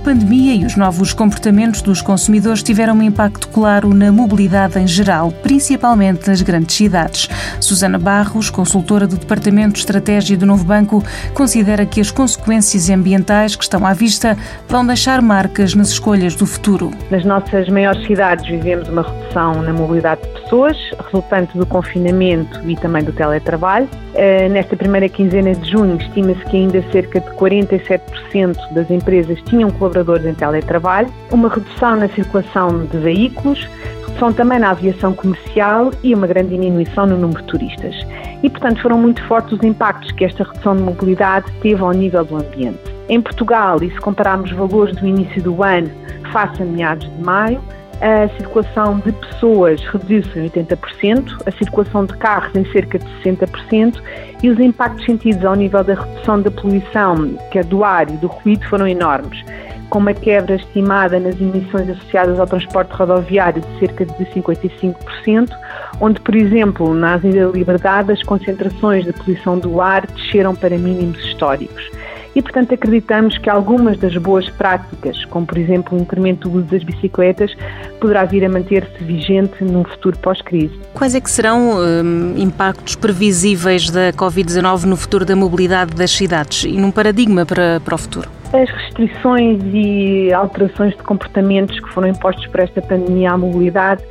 pandemia e os novos comportamentos dos consumidores tiveram um impacto claro na mobilidade em geral, principalmente nas grandes cidades. Susana Barros, consultora do Departamento de Estratégia do Novo Banco, considera que as consequências ambientais que estão à vista vão deixar marcas nas escolhas do futuro. Nas nossas maiores cidades vivemos uma redução na mobilidade de pessoas, resultante do confinamento e também do teletrabalho. Eh, nesta primeira quinzena de junho, estima-se que ainda cerca de 47% das empresas tinham colaboradores em teletrabalho, uma redução na circulação de veículos, redução também na aviação comercial e uma grande diminuição no número de turistas. E, portanto, foram muito fortes os impactos que esta redução de mobilidade teve ao nível do ambiente. Em Portugal, e se compararmos valores do início do ano face a meados de maio, a circulação de pessoas reduziu-se em 80%, a circulação de carros em cerca de 60% e os impactos sentidos ao nível da redução da poluição, que é do ar e do ruído, foram enormes, com uma quebra estimada nas emissões associadas ao transporte rodoviário de cerca de 55%, onde, por exemplo, na Avenida da Liberdade, as concentrações de poluição do ar desceram para mínimos históricos e, portanto, acreditamos que algumas das boas práticas, como por exemplo o incremento do uso das bicicletas, poderá vir a manter-se vigente num futuro pós-crise. Quais é que serão hum, impactos previsíveis da Covid-19 no futuro da mobilidade das cidades e num paradigma para, para o futuro? As restrições e alterações de comportamentos que foram impostos por esta pandemia à mobilidade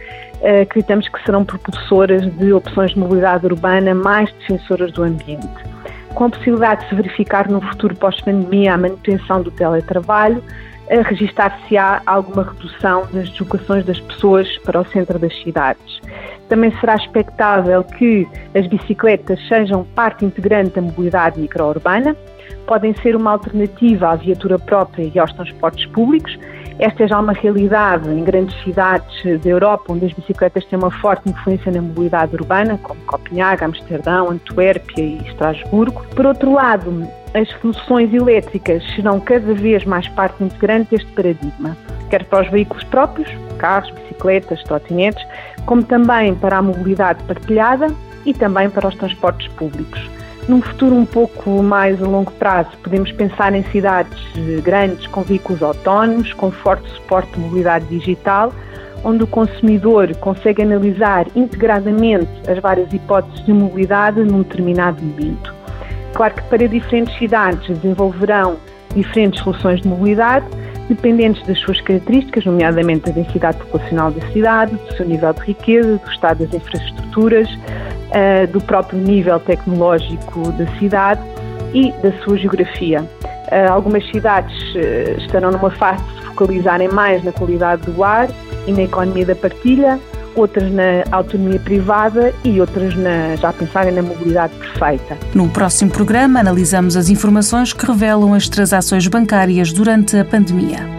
eh, acreditamos que serão propulsoras de opções de mobilidade urbana mais defensoras do ambiente com a possibilidade de se verificar no futuro pós-pandemia a manutenção do teletrabalho, registar-se-á alguma redução das deslocações das pessoas para o centro das cidades. Também será expectável que as bicicletas sejam parte integrante da mobilidade microurbana, podem ser uma alternativa à viatura própria e aos transportes públicos esta é já uma realidade em grandes cidades da Europa, onde as bicicletas têm uma forte influência na mobilidade urbana, como Copenhague, Amsterdão, Antuérpia e Estrasburgo. Por outro lado, as soluções elétricas serão cada vez mais parte integrante deste paradigma, quer para os veículos próprios, carros, bicicletas, trotinetes, como também para a mobilidade partilhada e também para os transportes públicos. Num futuro um pouco mais a longo prazo, podemos pensar em cidades grandes com veículos autónomos, com forte suporte de mobilidade digital, onde o consumidor consegue analisar integradamente as várias hipóteses de mobilidade num determinado momento. Claro que para diferentes cidades desenvolverão diferentes soluções de mobilidade, dependentes das suas características, nomeadamente da densidade populacional da cidade, do seu nível de riqueza, do estado das infraestruturas, uh, do próprio nível tecnológico da cidade e da sua geografia. Uh, algumas cidades uh, estarão numa fase de se focalizarem mais na qualidade do ar e na economia da partilha, outras na autonomia privada e outras na, já pensarem na mobilidade perfeita. No próximo programa analisamos as informações que revelam as transações bancárias durante a pandemia.